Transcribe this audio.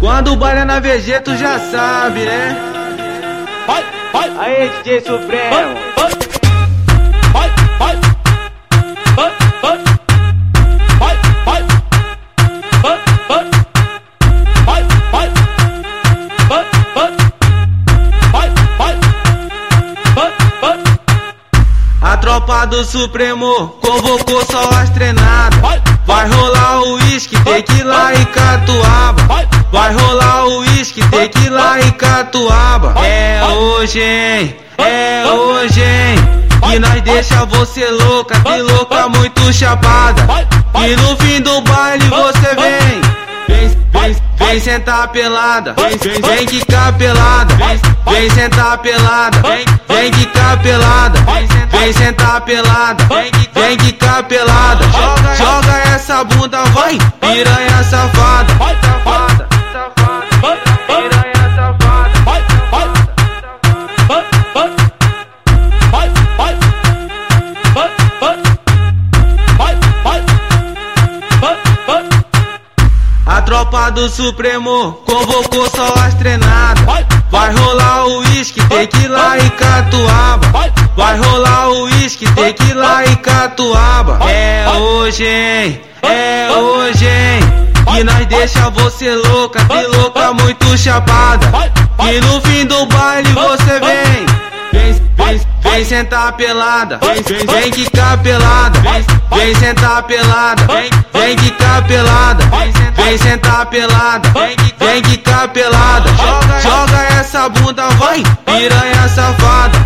Quando o baile é na VG, tu já sabe, né? Vai, vai, Aí, DJ Supremo. vai, vai, vai, vai, vai, vai, vai, vai, vai, vai, vai, vai, vai, vai, vai, vai, vai, A tropa do Supremo convocou só as treinadas. vai, rolar o uísque, tequila e catuaba. Vai, rolar o uísque, tequila e catuaba. É hoje, hein? É hoje, hein? Que nós deixa você louca, que louca muito chapada. E no fim do baile você vem. Vem, vem, vem sentar pelada. Vem, vem, quicar pelada. Vem, vem sentar pelada. Vem, vem quicar pelada. Vem sentar pelada. Vem, vem quicar pelada. Joga, joga essa bunda, vai. Piranha tropa do Supremo convocou só as treinadas. vai, rolar o uísque, tequila e catuaba. vai, rolar o uísque, tequila e catuaba. É hoje, hein? É hoje, hein? Que nós deixa você louca, que louca muito chapada. E no fim do baile você vem. Vem, vem, vem sentar pelada. Vem, vem, vem quicar pelada. Vem, vem sentar pelada. Vem, vem quicar pelada. Vem Vem sentar pelada, vem que, capelada. Tá joga, joga essa bunda, vai, piranha safada.